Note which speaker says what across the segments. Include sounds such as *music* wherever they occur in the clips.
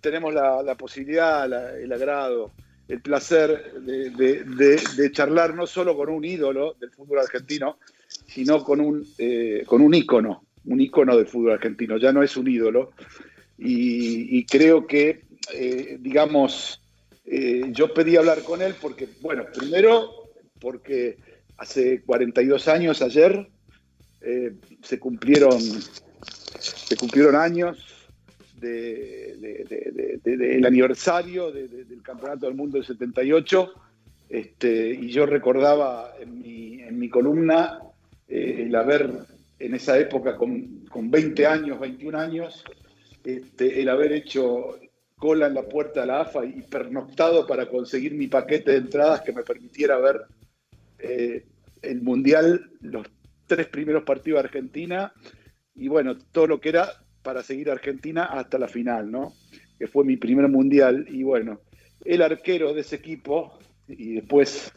Speaker 1: tenemos la, posibilidad, el agrado, el placer de, charlar no solo con un ídolo del fútbol argentino, sino con un, eh, con un ícono, un ícono del fútbol argentino. Ya no es un ídolo. Y, creo que, eh, digamos, eh, yo pedí hablar con él porque, bueno, primero porque hace 42 años ayer se cumplieron se cumplieron años del aniversario del Campeonato del Mundo del 78, este, y yo recordaba en mi, en mi columna eh, el haber en esa época con, con 20 años, 21 años, este, el haber hecho cola en la puerta de la AFA y pernoctado para conseguir mi paquete de entradas que me permitiera ver eh, el Mundial, los tres primeros partidos de Argentina y bueno, todo lo que era para seguir a Argentina hasta la final, ¿no? Que fue mi primer mundial. Y bueno, el arquero de ese equipo, y después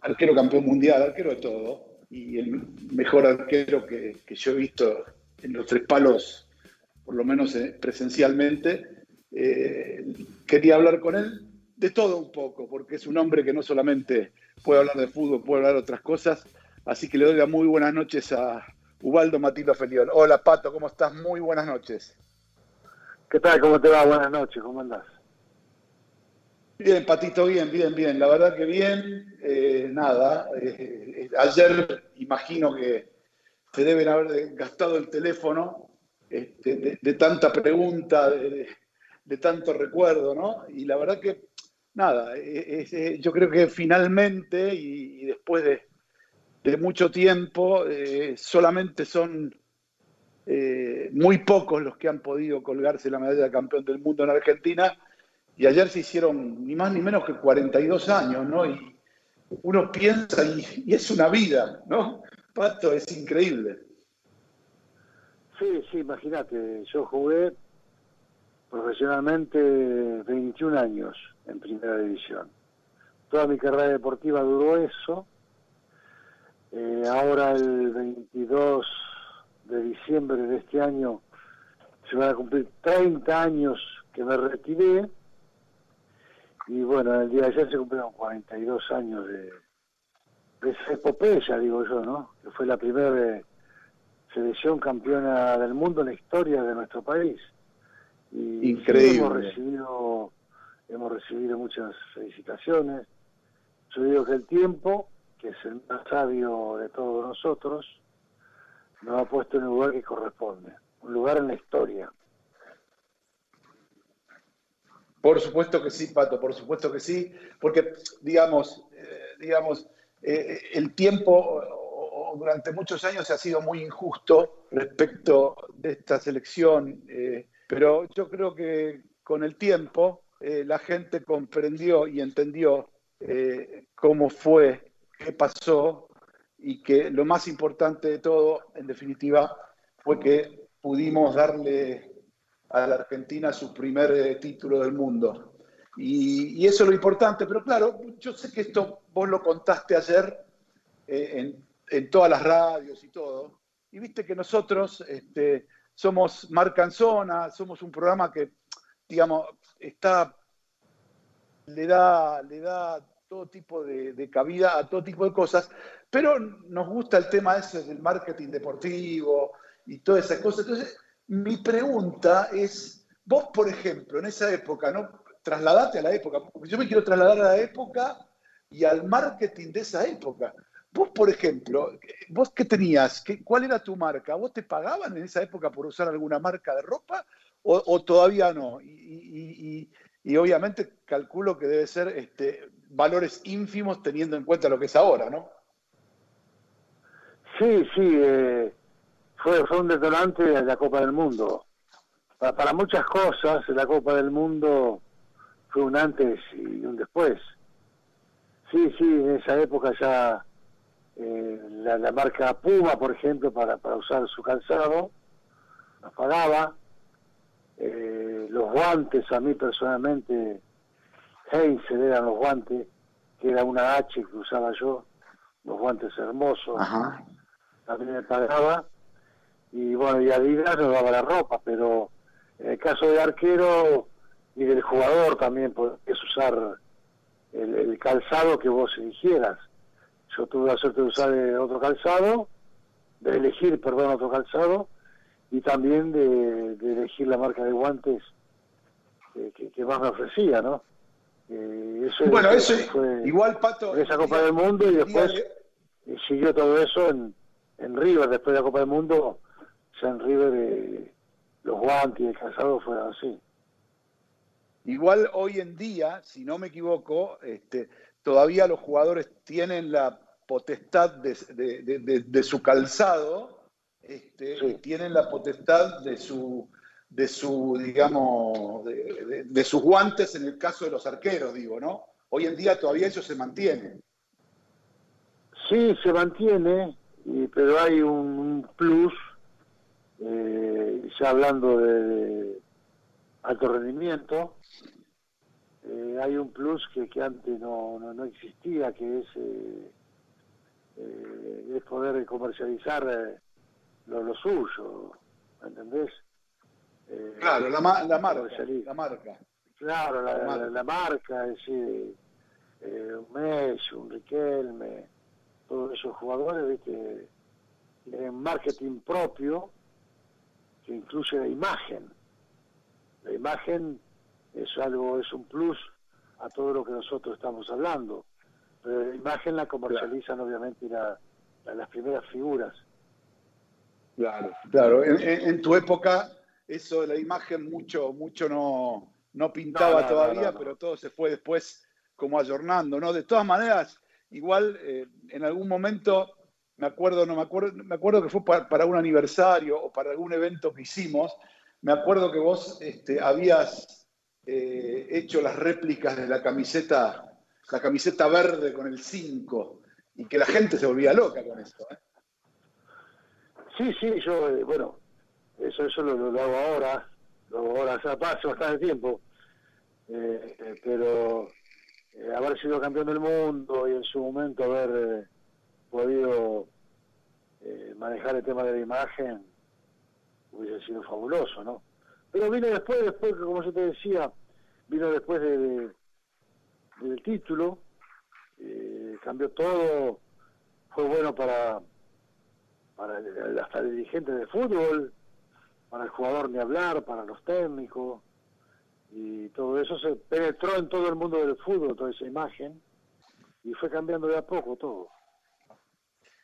Speaker 1: arquero campeón mundial, arquero de todo, y el mejor arquero que, yo he visto en los tres palos, por lo menos eh, presencialmente, eh, quería hablar con él de todo un poco, porque es un hombre que no solamente puede hablar de fútbol, puede hablar de otras cosas. Así que le doy las muy buenas noches a, Ubaldo Matito Felión. Hola Pato, ¿cómo estás? Muy buenas noches.
Speaker 2: ¿Qué tal? ¿Cómo te va? Buenas noches, ¿cómo andás?
Speaker 1: Bien, Patito, bien, bien, bien. La verdad que bien. Eh, nada, eh, ayer imagino que se deben haber gastado el teléfono este, de, tanta pregunta, de, tanto recuerdo, ¿no? Y la verdad que, nada, yo creo que finalmente y después de, de mucho tiempo, eh, solamente son eh, muy pocos los que han podido colgarse la medalla de campeón del mundo en Argentina, y ayer se hicieron ni más ni menos que 42 años, ¿no? Y uno piensa, y, es una vida, ¿no? Pato, es increíble.
Speaker 2: Sí, sí, imagínate, yo jugué profesionalmente 21 años en primera división. Toda mi carrera deportiva duró eso eh, ahora el 22 de diciembre de este año se van a cumplir 30 años que me retiré y bueno, el día de ayer se cumplieron 42 años de, de esa epopeya, digo yo, ¿no? Que fue la primera selección campeona del mundo en la historia de nuestro país.
Speaker 1: Y Increíble.
Speaker 2: hemos recibido, hemos recibido muchas felicitaciones. Yo digo que el tiempo que es el más sabio de todos nosotros, nos ha puesto en el lugar que corresponde, un lugar en la historia.
Speaker 1: Por supuesto que sí, Pato, por supuesto que sí, porque digamos, eh, digamos, eh, el tiempo durante muchos años ha sido muy injusto respecto de esta selección, eh, pero yo creo que con el tiempo la gente comprendió y entendió cómo fue qué pasó y que lo más importante de todo, en definitiva, fue que pudimos darle a la Argentina su primer eh, título del mundo. Y, eso es lo importante, pero claro, yo sé que esto vos lo contaste ayer eh, en, todas las radios y todo, y viste que nosotros este, somos Marcanzona, somos un programa que, digamos, está, le da, le da todo tipo de, cabida a todo tipo de cosas, pero nos gusta el tema ese del marketing deportivo y todas esas cosas. Entonces, mi pregunta es, vos, por ejemplo, en esa época, ¿no? Trasladate a la época, porque yo me quiero trasladar a la época y al marketing de esa época. Vos, por ejemplo, ¿vos qué tenías? ¿Qué, ¿Cuál era tu marca? ¿Vos te pagaban en esa época por usar alguna marca de ropa o, todavía no? Y, y, obviamente calculo que debe ser este, valores ínfimos teniendo en cuenta lo que es ahora, ¿no?
Speaker 2: Sí, sí, eh, fue, fue un detonante de la Copa del Mundo. Para, muchas cosas, la Copa del Mundo fue un antes y un después. Sí, sí, en esa época ya eh, la, marca Puma, por ejemplo, para, para usar su calzado, nos pagaba. Eh, los guantes, a mí personalmente, Heinz eran los guantes, que era una H que usaba yo, los guantes hermosos, también me pagaba, y bueno, y Adidas nos daba la ropa, pero En el caso del arquero y del jugador también podés usar el, calzado que vos eligieras. Yo tuve la suerte de usar otro calzado, de elegir, perdón, otro calzado, y también de, elegir la marca de guantes que, más me ofrecía, ¿no?
Speaker 1: Eh, eso bueno, eso fue igual Pato.
Speaker 2: Esa Copa del Mundo y después siguió todo eso en, en River, después de la Copa del Mundo, ya en River eh, los guantes y el calzado fueron así.
Speaker 1: Igual hoy en día, si no me equivoco, este, todavía los jugadores tienen la potestad de, su calzado, este, tienen la potestad de su, de su digamos, de, sus guantes en el caso de los arqueros, digo, ¿no? Hoy en día todavía eso se mantiene.
Speaker 2: Sí, se mantiene, pero hay un, plus, eh, ya hablando de, alto rendimiento, eh, hay un plus que, que antes no, no, existía, que es, eh, eh, es poder comercializar lo, lo suyo, ¿entendés?
Speaker 1: Claro, la, la, marca, la marca.
Speaker 2: Claro, la, marca, la marca es decir, un Messi, un Riquelme, todos esos jugadores, ¿viste? tienen marketing propio que incluye la imagen la imagen es algo, es un plus a todo lo que nosotros estamos hablando. Pero la imagen la comercializan obviamente las primeras figuras.
Speaker 1: Claro, claro. En, tu época eso de la imagen mucho, mucho no, no pintaba todavía, pero todo se fue después como ayornando, ¿no? De todas maneras, igual eh, en algún momento, me acuerdo, no me acuerdo, me acuerdo que fue para un aniversario o para algún evento que hicimos, me acuerdo que vos este, habías eh, hecho las réplicas de la camiseta, la camiseta verde con el 5, y que la gente se volvía loca con eso. ¿eh?
Speaker 2: Sí, sí, yo, eh, bueno, eso, eso lo, hago ahora, lo hago ahora, o sea, pasa bastante tiempo, pero haber sido campeón del mundo y en su momento haber podido manejar el tema de la imagen, hubiese sido fabuloso, ¿no? Pero vino después, después, como yo te decía, vino después de, del título, eh, cambió todo, fue bueno para, para hasta el dirigente de fútbol, para el jugador ni hablar, para los técnicos, y todo eso se penetró en todo el mundo del fútbol, toda esa imagen, y fue cambiando de a poco todo.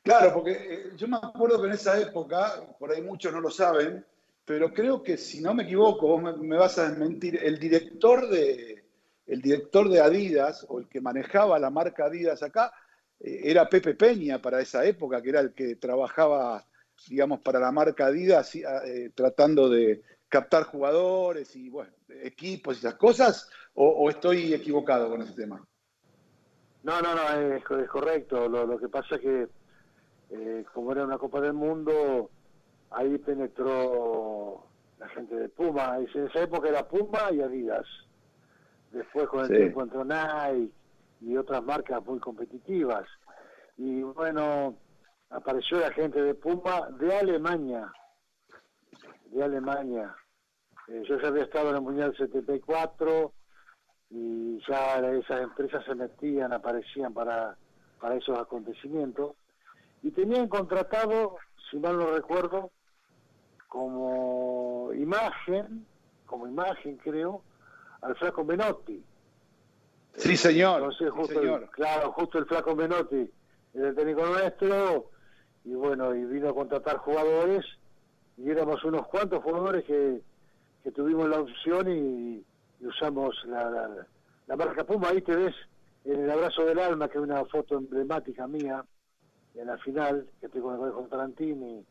Speaker 1: Claro, porque eh, yo me acuerdo que en esa época, por ahí muchos no lo saben, pero creo que si no me equivoco, vos me, vas a desmentir, el director de, el director de Adidas, o el que manejaba la marca Adidas acá, eh, era Pepe Peña para esa época, que era el que trabajaba, digamos, para la marca Adidas, eh, tratando de captar jugadores y, bueno, equipos y esas cosas, o, estoy equivocado con ese tema?
Speaker 2: No, no, no, es, correcto. Lo, lo, que pasa es que eh, como era una Copa del Mundo, ahí penetró la gente de Puma. En esa época era Puma y Adidas. Después con el tiempo entró Nike y otras marcas muy competitivas. Y bueno, apareció la gente de Puma de Alemania. De Alemania. Eh, yo ya había estado en el Mundial 74 y ya esas empresas se metían, aparecían para, para esos acontecimientos y tenían contratado, si mal no recuerdo, como imagen, como imagen creo, al flaco Menotti.
Speaker 1: Sí, señor.
Speaker 2: justo claro, justo el flaco Menotti, el técnico nuestro, y bueno, y vino a contratar jugadores, y éramos unos cuantos jugadores que, que tuvimos la opción y, usamos la, la marca Puma. Ahí te ves en el abrazo del alma, que es una foto emblemática mía, en la final, que estoy con el con Tarantini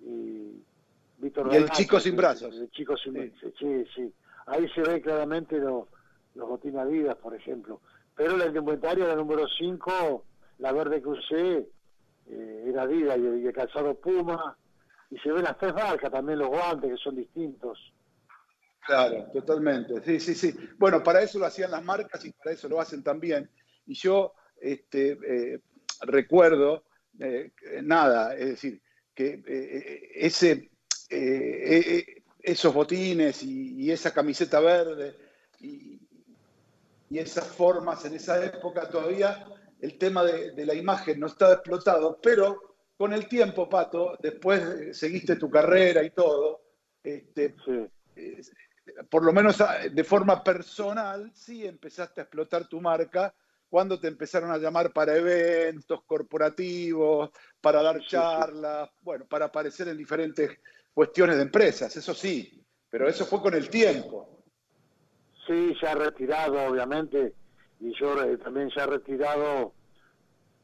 Speaker 2: y
Speaker 1: Víctor Y el chico sin brazos.
Speaker 2: El chico sin brazos, sí, sí. Ahí se ve claramente los, los botines Adidas, por ejemplo. Pero la indumentaria, la número 5, la verde que usé, eh, era Adidas y, el calzado Puma. Y se ven las tres marcas también, los guantes, que son distintos.
Speaker 1: Claro, totalmente. Sí, sí, sí. Bueno, para eso lo hacían las marcas y para eso lo hacen también. Y yo este, eh, recuerdo eh, nada, es decir, que ese, esos botines y, esa camiseta verde y, esas formas en esa época todavía el tema de, la imagen no estaba explotado, pero con el tiempo, Pato, después seguiste tu carrera y todo, este, por lo menos ah, de forma personal, sí empezaste a explotar tu marca cuando te empezaron a llamar para eventos corporativos, para dar charlas, bueno, para aparecer en diferentes cuestiones de empresas, eso sí, pero eso fue con el tiempo.
Speaker 2: Sí, ya retirado, obviamente, y yo eh, también ya retirado,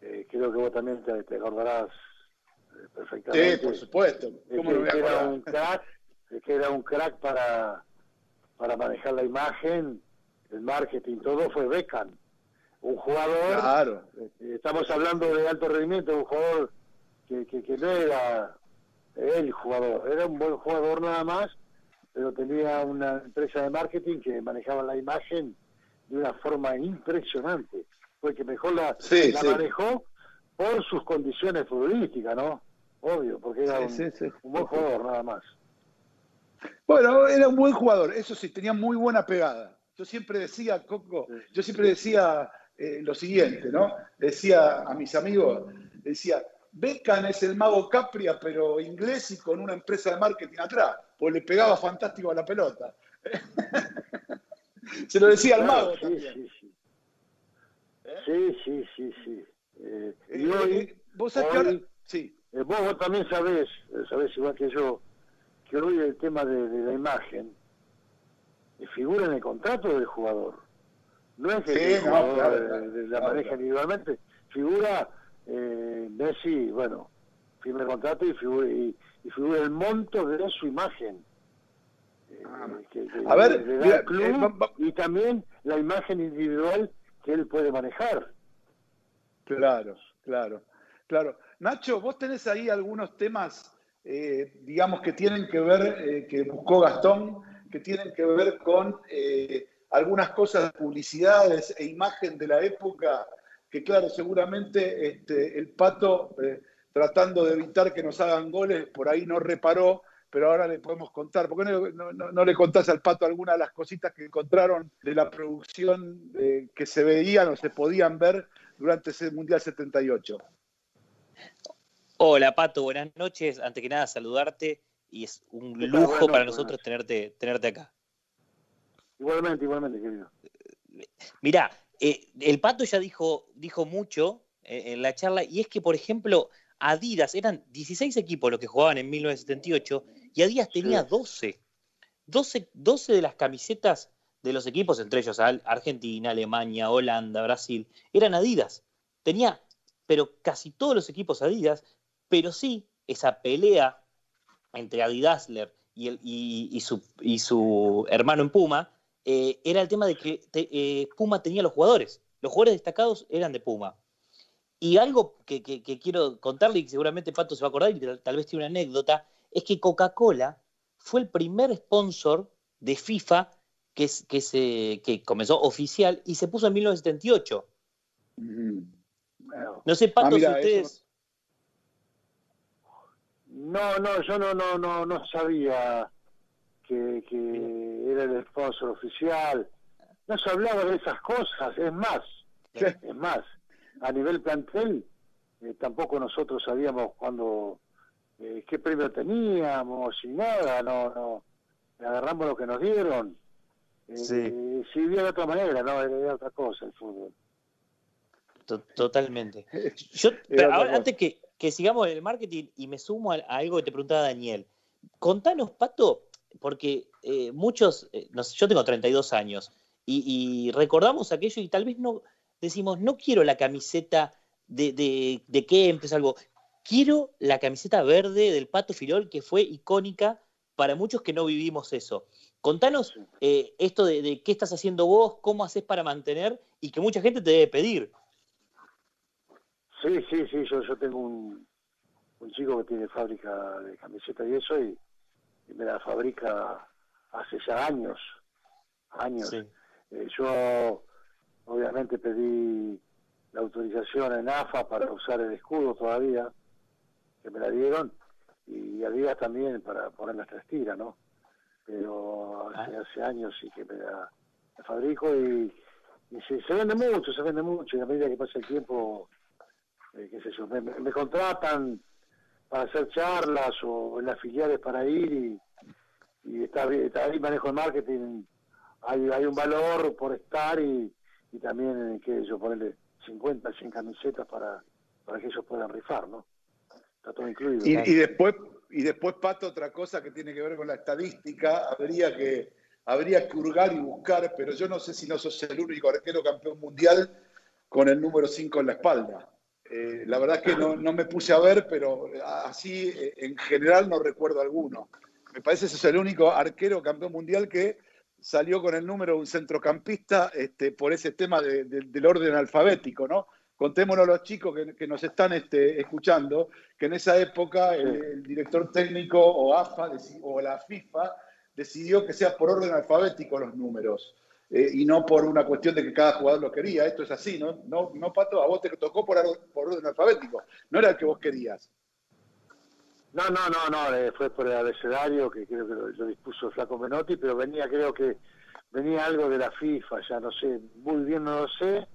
Speaker 2: eh, creo que vos también te, acordarás eh, perfectamente.
Speaker 1: Sí, por supuesto.
Speaker 2: ¿Cómo que, era un crack, que era un crack para, para manejar la imagen, el marketing, todo fue Beckham. Un jugador,
Speaker 1: claro.
Speaker 2: estamos hablando de alto rendimiento, un jugador que, que, que no era el jugador. Era un buen jugador nada más, pero tenía una empresa de marketing que manejaba la imagen de una forma impresionante. Fue que mejor la, manejó por sus condiciones futbolísticas, ¿no? Obvio, porque era un, buen jugador nada más.
Speaker 1: Bueno, era un buen jugador, eso sí, tenía muy buena pegada. Yo siempre decía, Coco, yo siempre decía eh, lo siguiente, ¿no? Decía a mis amigos, decía, Beckham es el mago Capria, pero inglés y con una empresa de marketing atrás, pues le pegaba fantástico a la pelota. *laughs* *laughs* Se lo decía al mago sí, también.
Speaker 2: Sí, sí. ¿Eh? sí, sí, sí,
Speaker 1: eh, y eh, hoy, vos, sí.
Speaker 2: vos, también sabés, sabés igual que yo, que hoy el tema de, la imagen figura en el contrato del jugador. No es que el jugador la maneja individualmente, figura eh, Messi, bueno, firme el contrato y figura, y, el monto de su imagen.
Speaker 1: Eh, a ver,
Speaker 2: eh, y también la imagen individual que él puede manejar.
Speaker 1: Claro, claro, claro. Nacho, vos tenés ahí algunos temas, eh, digamos, que tienen que ver, que buscó Gastón, que tienen que ver con algunas cosas de publicidades e imagen de la época que claro, seguramente este, el Pato, tratando de evitar que nos hagan goles, por ahí no reparó, pero ahora le podemos contar. ¿Por qué no, le contás al Pato algunas de las cositas que encontraron de la producción eh, que se veían o se podían ver durante ese Mundial 78?
Speaker 3: Hola Pato, buenas noches. Antes que nada, saludarte y es un lujo para nosotros tenerte, tenerte acá.
Speaker 2: Igualmente, igualmente, querido.
Speaker 3: Mirá, eh, el Pato ya dijo, dijo mucho eh, en la charla, y es que, por ejemplo, Adidas, eran 16 equipos los que jugaban en 1978, y Adidas tenía 12. 12, 12 de las camisetas de los equipos, entre ellos Argentina, Alemania, Holanda, Brasil, eran Adidas. Tenía, pero casi todos los equipos Adidas, pero sí esa pelea entre Adidasler y, el, y, su, y su hermano en Puma, eh, era el tema de que eh, Puma tenía los jugadores. Los jugadores destacados eran de Puma. Y algo que, quiero contarle, y que seguramente Pato se va a acordar, y tal, vez tiene una anécdota, es que Coca-Cola fue el primer sponsor de FIFA que, que, se, que comenzó oficial y se puso en 1978. No sé, Pato, ah, si ustedes...
Speaker 2: No, no, yo no, no, no, no sabía que, era el sponsor oficial. No se hablaba de esas cosas, es más, es más, a nivel plantel eh, tampoco nosotros sabíamos cuándo, eh, qué premio teníamos y nada, no, no, agarramos lo que nos dieron. Eh, sí. Si de otra manera, no, era otra cosa el fútbol.
Speaker 3: Totalmente. *laughs* Yo, ahora, antes que, que sigamos en el marketing y me sumo a, algo que te preguntaba Daniel, contanos, Pato, porque eh, muchos, eh, yo tengo 32 años y, recordamos aquello y tal vez no decimos, no quiero la camiseta de, de, de Kempes, algo, quiero la camiseta verde del Pato Filol que fue icónica para muchos que no vivimos eso. Contanos eh, esto de, qué estás haciendo vos, cómo haces para mantener y que mucha gente te debe pedir.
Speaker 2: Sí, sí, sí, yo, yo tengo un, un chico que tiene fábrica de camisetas y eso y y me la fabrica hace ya años, años. Eh, yo obviamente pedí la autorización en AFA para usar el escudo todavía, que me la dieron, y Adidas también para poner las tres tiras, ¿no? pero hace, ah. hace años sí que me la, fabrico y, se, vende mucho, se vende mucho, y a medida que pasa el tiempo, eh, qué sé yo, me, contratan para hacer charlas o en las filiales para ir y, y está, ahí manejo el marketing, hay, hay un valor por estar y, y también, que yo ponerle 50, 100 camisetas para, para que ellos puedan rifar, ¿no? Está todo incluido.
Speaker 1: Y, y después y después, Pato, otra cosa que tiene que ver con la estadística, habría que, habría que hurgar y buscar, pero yo no sé si no sos el único arquero campeón mundial con el número 5 en la espalda. Eh, la verdad es que no, no, me puse a ver, pero así eh, en general no recuerdo alguno. Me parece que sos el único arquero campeón mundial que salió con el número de un centrocampista este, por ese tema del orden alfabético, ¿no? Contémonos a los chicos que, nos están este, escuchando, que en esa época el, director técnico o AFA o la FIFA decidió que sea por orden alfabético los números. Eh, y no por una cuestión de que cada jugador lo quería. Esto es así, ¿no? No, no Pato, a vos te tocó por, por orden alfabético, no era el que vos querías.
Speaker 2: No, no, no, no, eh, fue por el abecedario que creo que lo, dispuso Flaco Menotti, pero venía, creo que venía algo de la FIFA, ya no sé, muy bien no lo sé,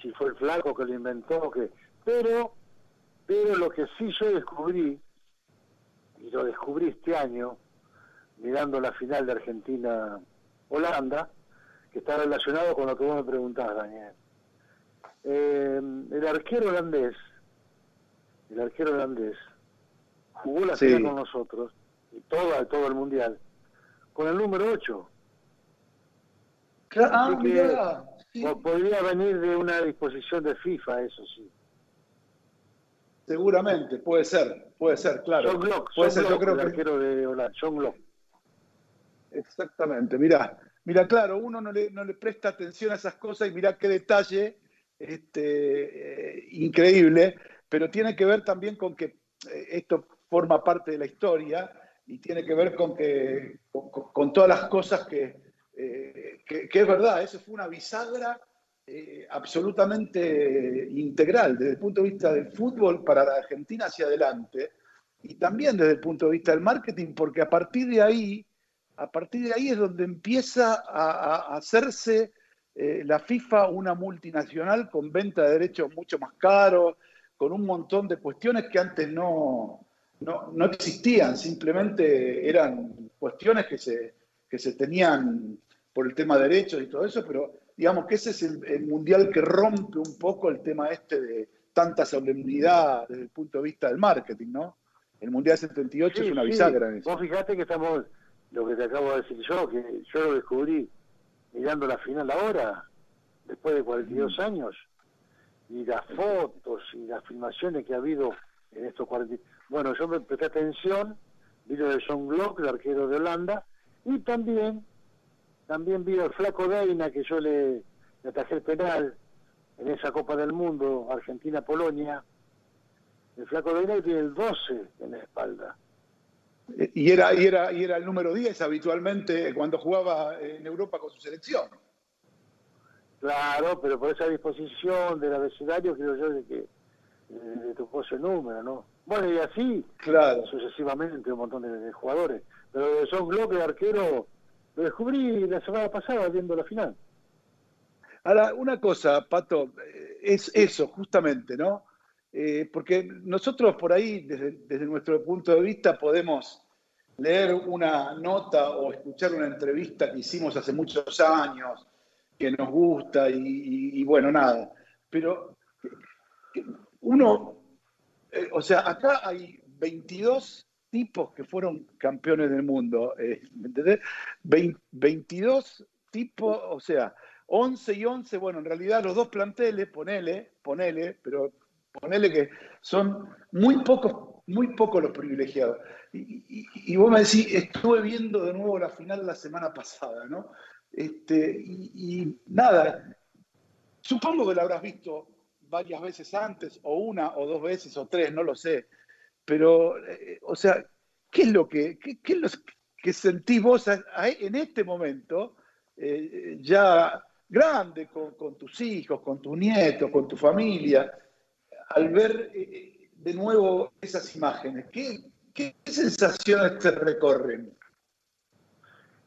Speaker 2: si fue el flaco que lo inventó, que pero, pero lo que sí yo descubrí, y lo descubrí este año, mirando la final de Argentina-Holanda, que está relacionado con lo que vos me preguntás, Daniel. Eh, el arquero holandés, el arquero holandés, jugó la final con nosotros, y todo, todo el mundial, con el número 8.
Speaker 1: Ah,
Speaker 2: Podría venir de una disposición de FIFA, eso sí.
Speaker 1: Seguramente, puede ser, puede ser, claro.
Speaker 2: John Glock, puede ser, yo creo el arquero de Holanda, John Glock.
Speaker 1: Exactamente, mira, mira, claro, uno no le, no le presta atención a esas cosas y mira qué detalle este, eh, increíble, pero tiene que ver también con que eh, esto forma parte de la historia y tiene que ver con que con todas las cosas que, eh, que, es verdad, eso fue una bisagra eh, absolutamente integral desde el punto de vista del fútbol para la Argentina hacia adelante y también desde el punto de vista del marketing, porque a partir de ahí, a partir de ahí es donde empieza a, hacerse eh, la FIFA una multinacional con venta de derechos mucho más caros, con un montón de cuestiones que antes no, no, no existían, simplemente eran cuestiones que se, que se tenían por el tema de derechos y todo eso, pero digamos que ese es el, mundial que rompe un poco el tema este de tanta solemnidad desde el punto de vista del marketing, ¿no? El Mundial 78 es una bisagra en eso.
Speaker 2: Vos fijate que estamos, lo que te acabo de decir yo, que yo lo descubrí mirando la final ahora, después de 42 mm. años, y las fotos y las filmaciones que ha habido en estos 40... Bueno, yo me presté atención, vi lo de John Glock, el arquero de Holanda, y también también vi al flaco Deina, que yo le, atajé el penal en esa Copa del Mundo, Argentina-Polonia. El flaco Deina tiene el 12 en la espalda.
Speaker 1: Eh, y era, y, era, y era el número 10 habitualmente cuando jugaba en Europa con su selección.
Speaker 2: Claro, pero por esa disposición del abecedario creo yo de que eh, le tocó ese número, ¿no? Bueno, y así
Speaker 1: claro.
Speaker 2: sucesivamente un montón de, jugadores. Pero Glock, el arquero, lo descubrí la semana pasada viendo la final.
Speaker 1: Ahora, una cosa, Pato, eh, es eso, justamente, ¿no? Eh, porque nosotros por ahí, desde, nuestro punto de vista, podemos leer una nota o escuchar una entrevista que hicimos hace muchos años, que nos gusta y, bueno, nada. Pero uno, eh, o sea, acá hay 22 tipos que fueron campeones del mundo, eh, ¿me entendés? 22 tipos, o sea, 11 y 11, bueno, en realidad los dos planteles, ponele, ponele, pero ponele que son muy pocos, muy pocos los privilegiados. Y, vos me decís, estuve viendo de nuevo la final la semana pasada, ¿no? Este, y, nada, supongo que la habrás visto varias veces antes, o una, o dos veces, o tres, no lo sé. Pero, eh, o sea, ¿qué es lo que, qué, es lo que sentís vos en este momento, eh, ya grande, con, tus hijos, con tus nietos, con tu familia, al ver eh, de nuevo esas imágenes? ¿Qué, qué sensaciones te recorren?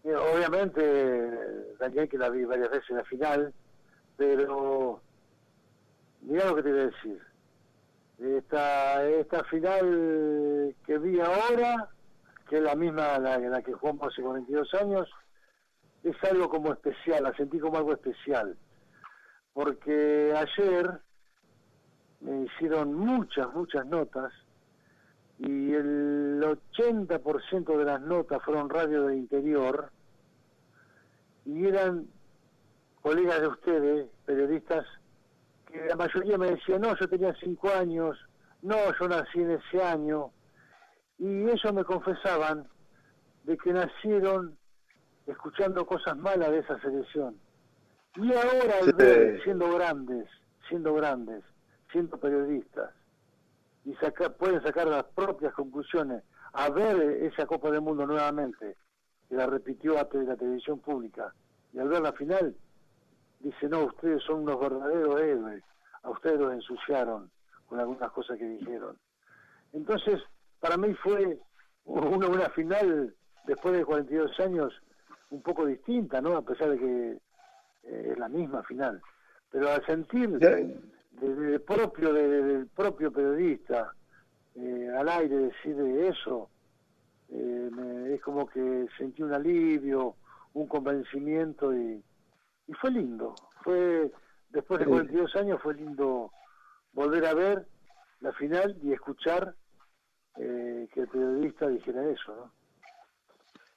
Speaker 2: obviamente, Daniel, que la vi varias veces en la final, pero mira lo que te voy a decir. Esta, esta final que vi ahora, que es la misma la, la que jugamos hace 42 años, es algo como especial, la sentí como algo especial. Porque ayer me hicieron muchas, muchas notas y el 80% de las notas fueron radio del interior y eran colegas de ustedes, periodistas, que la mayoría me decían, no, yo tenía cinco años, no, yo nací en ese año, y ellos me confesaban de que nacieron escuchando cosas malas de esa selección. Y ahora, al ver, siendo grandes, siendo grandes, siendo periodistas, y pueden sacar las propias conclusiones a ver esa Copa del Mundo nuevamente, que la repitió a la televisión pública, y al ver la final, dice, no, ustedes son unos verdaderos héroes, a ustedes los ensuciaron con algunas cosas que dijeron. Entonces, para mí fue una, una final, después de 42 años, un poco distinta, ¿no? A pesar de que eh, es la misma final. Pero al sentir desde el propio, del propio periodista eh, al aire decir eso, eh, es como que sentí un alivio, un convencimiento y, y fue lindo. Fue después de 42 años fue lindo volver a ver la final y escuchar eh, que el periodista dijera eso, ¿no?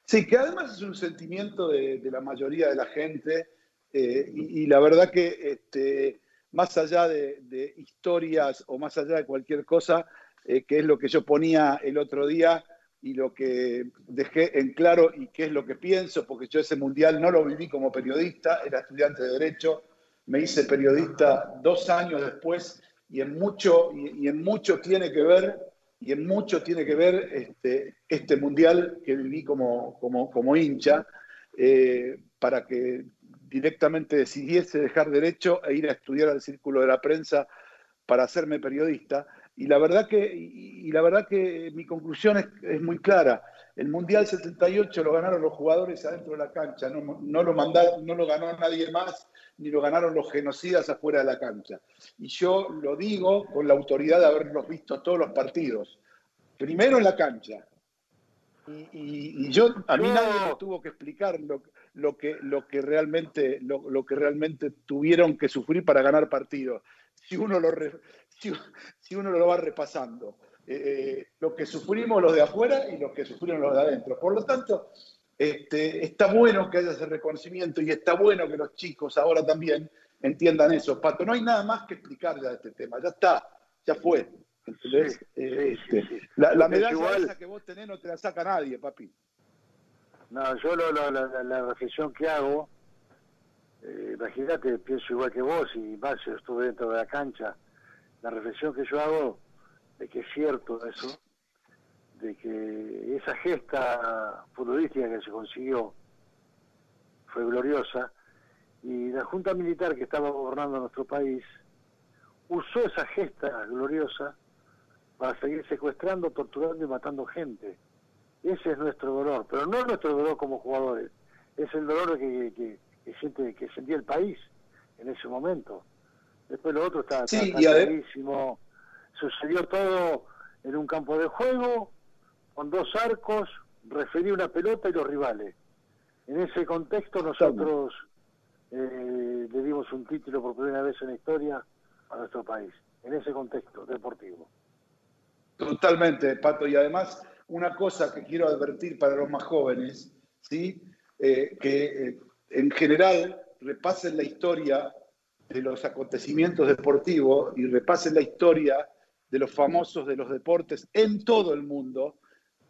Speaker 1: Sí, que además es un sentimiento de, la mayoría de la gente y, y, la verdad que este, más allá de, historias o más allá de cualquier cosa, eh, que es lo que yo ponía el otro día y lo que dejé en claro y qué es lo que pienso, porque yo ese mundial no lo viví como periodista, era estudiante de Derecho, me hice periodista dos años después y en mucho, y, en mucho tiene que ver, y en mucho tiene que ver este, este mundial que viví como, como, hincha, eh, para que directamente decidiese dejar derecho e ir a estudiar al círculo de la prensa para hacerme periodista. Y la verdad que, y, la verdad que mi conclusión es, muy clara. El Mundial 78 lo ganaron los jugadores adentro de la cancha, no, no, lo mandaron, no lo ganó nadie más, ni lo ganaron los genocidas afuera de la cancha. Y yo lo digo con la autoridad de haberlos visto todos los partidos. Primero en la cancha. Y, yo, a mí nadie me tuvo que explicar lo, lo que, lo que, realmente, lo, que realmente tuvieron que sufrir para ganar partidos. Si uno lo, si, uno lo va repasando. Eh, eh, lo que sufrimos los de afuera y lo que sufrieron los de adentro. Por lo tanto, este, está bueno que haya ese reconocimiento y está bueno que los chicos ahora también entiendan eso. Pato, no hay nada más que explicar ya de este tema. Ya está, ya fue. Eh, este, la, medalla esa que vos tenés no te la saca nadie, papi.
Speaker 2: No, yo la, reflexión que hago, eh, imagínate, pienso igual que vos y más, yo estuve dentro de la cancha, la reflexión que yo hago de que es cierto eso, de que esa gesta futbolística que se consiguió fue gloriosa y la Junta Militar que estaba gobernando nuestro país usó esa gesta gloriosa para seguir secuestrando, torturando y matando gente. Ese es nuestro dolor, pero no nuestro dolor como jugadores, es el dolor que, siente, que sentía el país en ese momento. Después lo otro está, sí, clarísimo. Sucedió todo en un campo de juego, con dos arcos, referí una pelota y los rivales. En ese contexto nosotros eh, le dimos un título por primera vez en la historia a nuestro país, en ese contexto deportivo.
Speaker 1: Totalmente, Pato, y además una cosa que quiero advertir para los más jóvenes, ¿sí? Eh, que eh, en general repasen la historia de los acontecimientos deportivos y repasen la historia de los famosos de los deportes en todo el mundo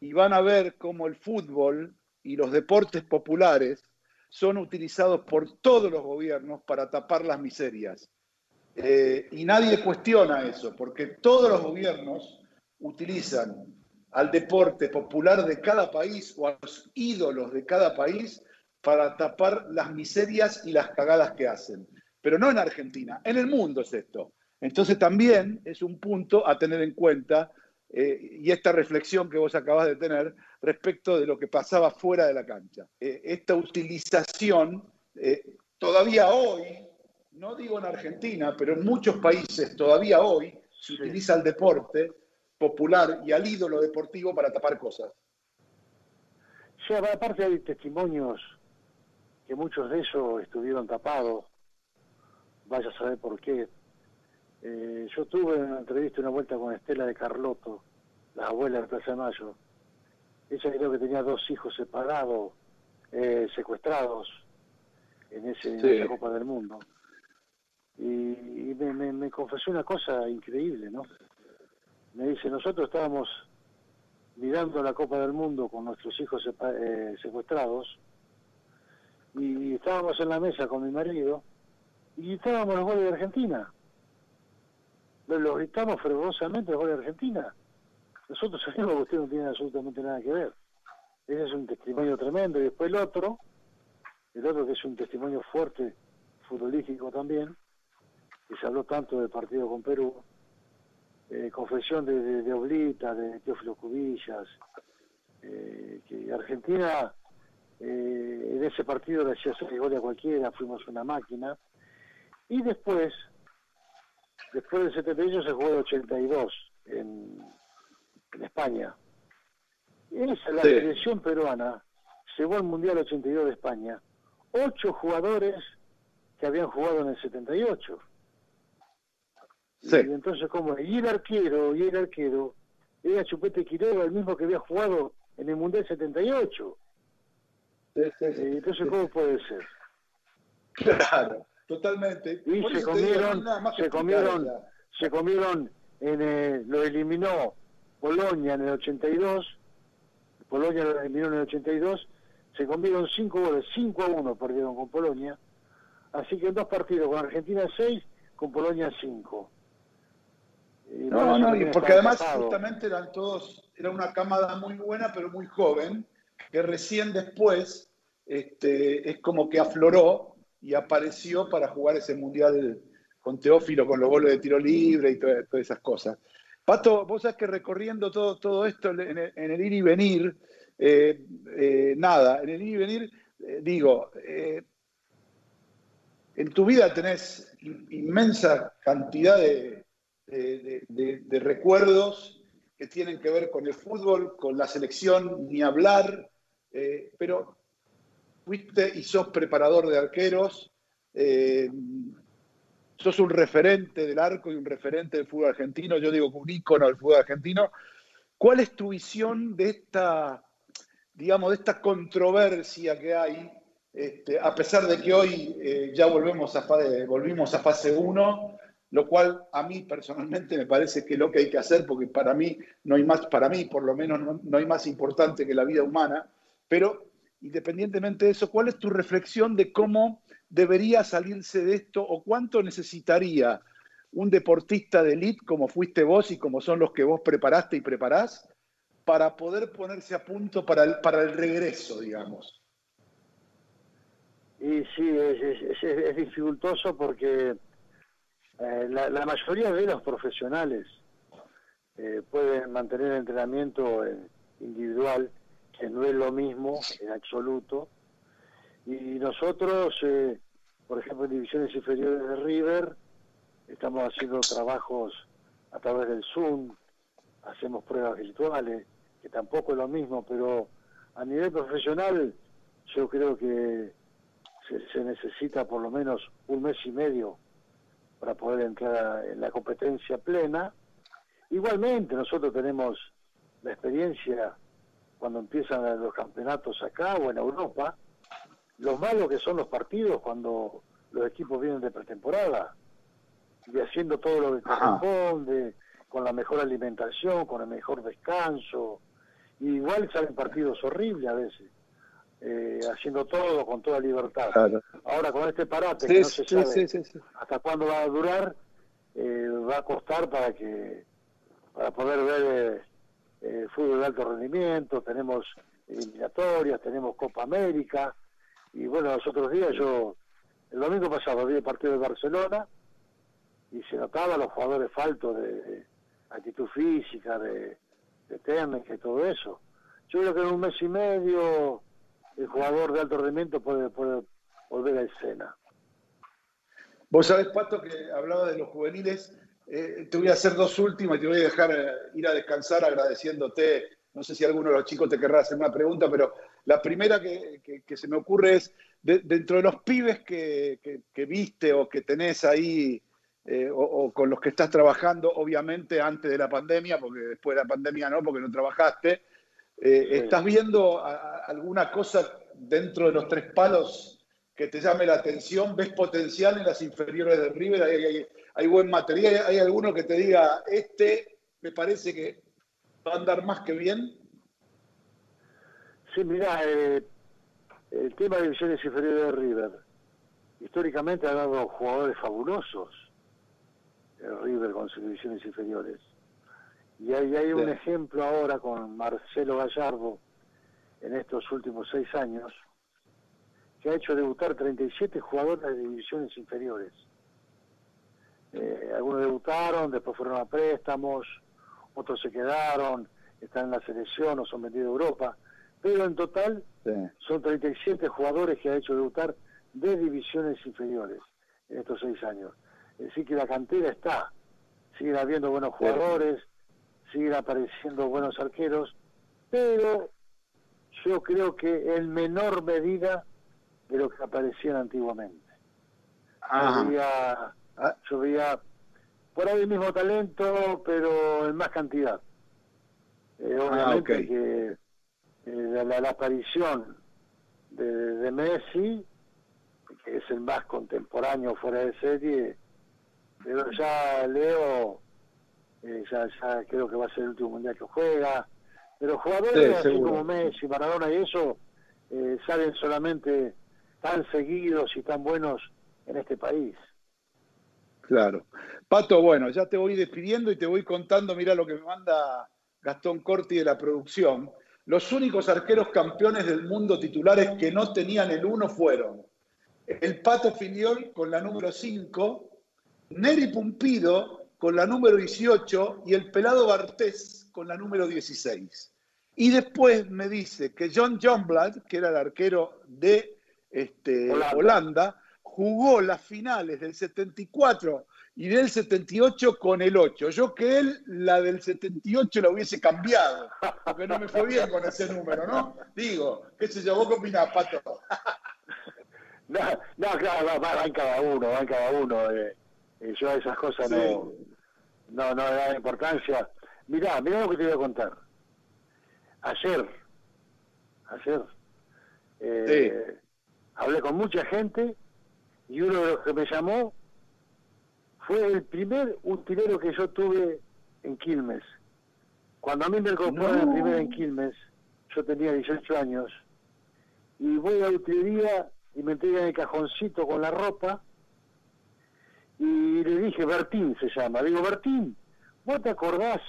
Speaker 1: y van a ver cómo el fútbol y los deportes populares son utilizados por todos los gobiernos para tapar las miserias. Eh, y nadie cuestiona eso, porque todos los gobiernos utilizan al deporte popular de cada país o a los ídolos de cada país para tapar las miserias y las cagadas que hacen. Pero no en Argentina, en el mundo es esto. Entonces también es un punto a tener en cuenta eh, y esta reflexión que vos acabas de tener respecto de lo que pasaba fuera de la cancha. Eh, esta utilización, todavía hoy, no digo en Argentina, pero en muchos países todavía hoy se utiliza el deporte popular y al ídolo deportivo para tapar cosas.
Speaker 2: Sí, aparte hay testimonios que muchos de esos estuvieron tapados, vaya a saber por qué. Eh, yo tuve una entrevista, una vuelta con Estela de Carlotto, la abuela de Plaza de Mayo. Ella creo que tenía dos hijos separados, eh, secuestrados en, ese, esa Copa del Mundo. Y, me, confesó una cosa increíble, ¿no? Me dice, nosotros estábamos mirando la Copa del Mundo con nuestros hijos eh, secuestrados y estábamos en la mesa con mi marido y estábamos los goles de Argentina. Los gritamos fervorosamente los goles de Argentina. Nosotros sabemos que usted no tiene absolutamente nada que ver. Ese es un testimonio tremendo. Y después el otro, el otro que es un testimonio fuerte, futbolístico también, que se habló tanto del partido con Perú, eh, confesión de, Oblita, de Teófilo Cubillas, eh, que Argentina eh, en ese partido le hacía goles a cualquiera, fuimos una máquina, y después, después del 78 se jugó el 82 en, en España. Esa, la selección peruana, llegó al Mundial 82 de España, ocho jugadores que habían jugado en el 78. Sí. Y entonces, como Y el arquero, y el arquero, era Chupete Quiroga, el mismo que había jugado en el Mundial 78. Sí, sí, eh, entonces, ¿cómo puede ser?
Speaker 1: Claro, totalmente.
Speaker 2: Y se comieron, se comieron, se comieron, en, lo eliminó Polonia en el 82, Polonia lo eliminó en el 82, se comieron cinco goles, 5 a 1 perdieron con Polonia, así que en dos partidos, con Argentina 6, con Polonia 5.
Speaker 1: No, no, porque además justamente eran todos, era una camada muy buena, pero muy joven, que recién después este, es como que afloró y apareció para jugar ese mundial con Teófilo, con los goles de tiro libre y todas, esas cosas. Pato, vos sabés que recorriendo todo, todo esto en el, ir y venir, eh, eh, nada, en el ir y venir, eh, digo, en tu vida tenés inmensa cantidad de, de, recuerdos que tienen que ver con el fútbol, con la selección, ni hablar, pero fuiste y sos preparador de arqueros, eh, sos un referente del arco y un referente del fútbol argentino, yo digo un ícono del fútbol argentino. ¿Cuál es tu visión de esta, digamos, de esta controversia que hay, este, a pesar de que hoy eh, ya volvemos a, volvimos a fase 1? lo cual a mí personalmente me parece que es lo que hay que hacer, porque para mí no hay más, para mí por lo menos no, hay más importante que la vida humana, pero independientemente de eso, ¿cuál es tu reflexión de cómo debería salirse de esto o cuánto necesitaría un deportista de élite como fuiste vos y como son los que vos preparaste y preparás para poder ponerse a punto para el, para el regreso, digamos?
Speaker 2: Y sí, es dificultoso porque eh, la, mayoría de los profesionales eh, pueden mantener entrenamiento eh, individual, que no es lo mismo en absoluto. Y nosotros, por ejemplo, en divisiones inferiores de River, estamos haciendo trabajos a través del Zoom, hacemos pruebas virtuales, que tampoco es lo mismo, pero a nivel profesional yo creo que se necesita por lo menos un mes y medio para poder entrar en la competencia plena. Igualmente nosotros tenemos la experiencia cuando empiezan los campeonatos acá o en Europa, lo malo que son los partidos cuando los equipos vienen de pretemporada y haciendo todo lo que corresponde, con la mejor alimentación, con el mejor descanso. igual salen partidos horribles a veces. Eh, haciendo todo con toda libertad. Ahora con este parate que no se sabe hasta cuándo va a durar, eh, va a costar para que para poder ver eh, fútbol de alto rendimiento, tenemos eliminatorias, tenemos Copa América, y bueno, los otros días yo, el domingo pasado vi el partido de Barcelona y se notaba los jugadores faltos de, actitud física, de, de y todo eso. Yo creo que en un mes y medio el jugador de alto rendimiento puede, puede volver a escena.
Speaker 1: Vos sabés, Pato, que hablaba de los juveniles. Eh, te voy a hacer dos últimas y te voy a dejar eh, ir a descansar agradeciéndote. No sé si alguno de los chicos te querrá hacer una pregunta, pero la primera que, se me ocurre es, dentro de los pibes que, viste o que tenés ahí eh, o, con los que estás trabajando, obviamente antes de la pandemia, porque después de la pandemia no, porque no trabajaste, ¿estás viendo alguna cosa dentro de los tres palos que te llame la atención? ¿Ves potencial en las inferiores de River? ¿Hay, buen material? ¿Hay alguno que te diga, este me parece que va a andar más que bien?
Speaker 2: Sí, mira, eh, el tema de divisiones inferiores de River, históricamente ha dado jugadores fabulosos, el River con sus divisiones inferiores. Y hay, hay un ejemplo ahora con Marcelo Gallardo en estos últimos seis años, que ha hecho debutar 37 jugadores de divisiones inferiores. Eh, algunos debutaron, después fueron a préstamos, otros se quedaron, están en la selección o son vendidos a Europa, pero en total son 37 jugadores que ha hecho debutar de divisiones inferiores en estos seis años. Es decir, que la cantera está, siguen habiendo buenos jugadores, siguen apareciendo buenos arqueros, pero yo creo que en menor medida de lo que aparecían antiguamente. Yo veía, por ahí el mismo talento, pero en más cantidad. Eh, ah, obviamente que eh, la, aparición de, Messi, que es el más contemporáneo fuera de serie, pero ya Leo, eh, ya, ya creo que va a ser el último mundial que juega, pero jugadores así como Messi, Maradona y eso, eh, salen solamente tan seguidos y tan buenos en este país.
Speaker 1: Claro. Pato, bueno, ya te voy despidiendo y te voy contando, mira lo que me manda Gastón Corti de la producción. Los únicos arqueros campeones del mundo titulares que no tenían el uno fueron el Pato Filiol con la número 5, Neri Pumpido con la número 18 y el Pelado Bartés con la número 16. Y después me dice que John Johnblad, que era el arquero de este, Holanda. Jugó las finales del 74 y del 78 con el 8. Yo que él la del 78 la hubiese cambiado, porque no me fue bien con ese número, ¿no? Digo, qué sé yo, vos qué Pato. *laughs*
Speaker 2: no, no, claro, va, en cada uno, va en cada uno. Eh, eh, yo a esas cosas no, no, no le da importancia. Mirá, mirá lo que te voy a contar. Ayer, ayer, eh, hablé con mucha gente y uno de los que me llamó fue el primer utilero que yo tuve en Quilmes. Cuando a mí me incorporaron la primera en Quilmes, yo tenía 18 años, y voy a la utilería y me entregan el cajoncito con la ropa, y le dije, Bertín se llama, digo, Bertín, ¿vos te acordás?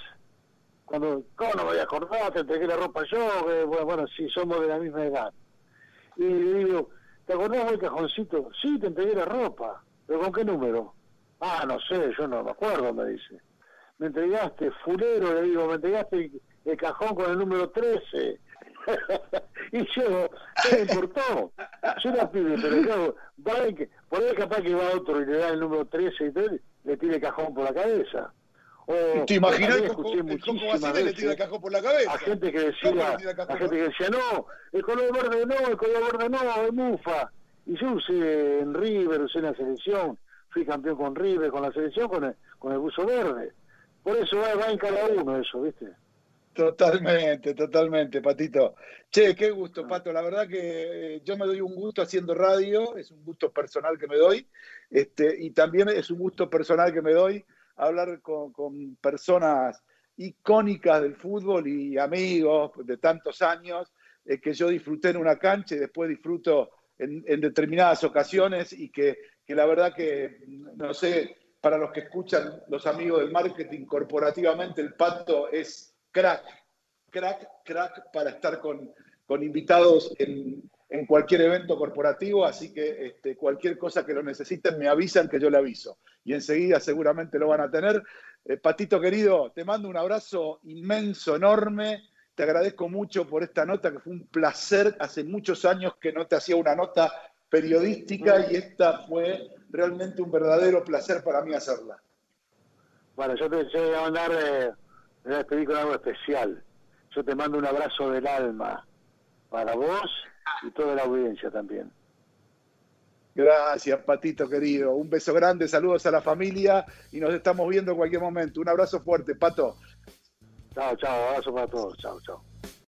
Speaker 2: Cuando, ¿cómo no me voy a acordar? Te entregué la ropa yo, bueno, bueno, sí, somos de la misma edad. Y le digo, ¿te acordás del cajoncito? Sí, te entregué la ropa, pero ¿con qué número? Ah, no sé, yo no me acuerdo, me dice. Me entregaste, fulero, le digo, me entregaste el, cajón con el número 13. *laughs* y yo, ¿qué me importó? Yo la pide, pero claro, por ahí capaz que va otro y le da el número 13 y todo, le tire el cajón por la cabeza.
Speaker 1: ¿Te imaginas el Coco, el le tira el cajón por la cabeza?
Speaker 2: A gente que decía, a gente que decía, no, el color verde no, el color verde no, es mufa. Y yo usé en River, usé en la selección, fui campeón con River, con la selección, con el, con el buzo verde. Por eso va, va en cada uno eso, ¿viste?
Speaker 1: Totalmente, totalmente, Patito. Che, qué gusto, Pato. La verdad que eh, yo me doy un gusto haciendo radio, es un gusto personal que me doy, este, y también es un gusto personal que me doy hablar con, personas icónicas del fútbol y amigos de tantos años eh, que yo disfruté en una cancha y después disfruto en, determinadas ocasiones y que, la verdad que, no sé, para los que escuchan los amigos del marketing corporativamente, el pato es crack, crack, crack para estar con, invitados en, en cualquier evento corporativo, así que este, cualquier cosa que lo necesiten me avisan que yo le aviso. Y enseguida seguramente lo van a tener. Eh, Patito querido, te mando un abrazo inmenso, enorme. Te agradezco mucho por esta nota, que fue un placer. Hace muchos años que no te hacía una nota periodística y esta fue realmente un verdadero placer para mí hacerla.
Speaker 2: Bueno, yo te, voy a mandar, eh, voy a con algo especial. Yo te mando un abrazo del alma para vos y toda la audiencia también.
Speaker 1: Gracias, Patito querido. Un beso grande, saludos a la familia y nos estamos viendo en cualquier momento. Un abrazo fuerte, Pato.
Speaker 2: Chao, chao, abrazo para todos. Chao, chao.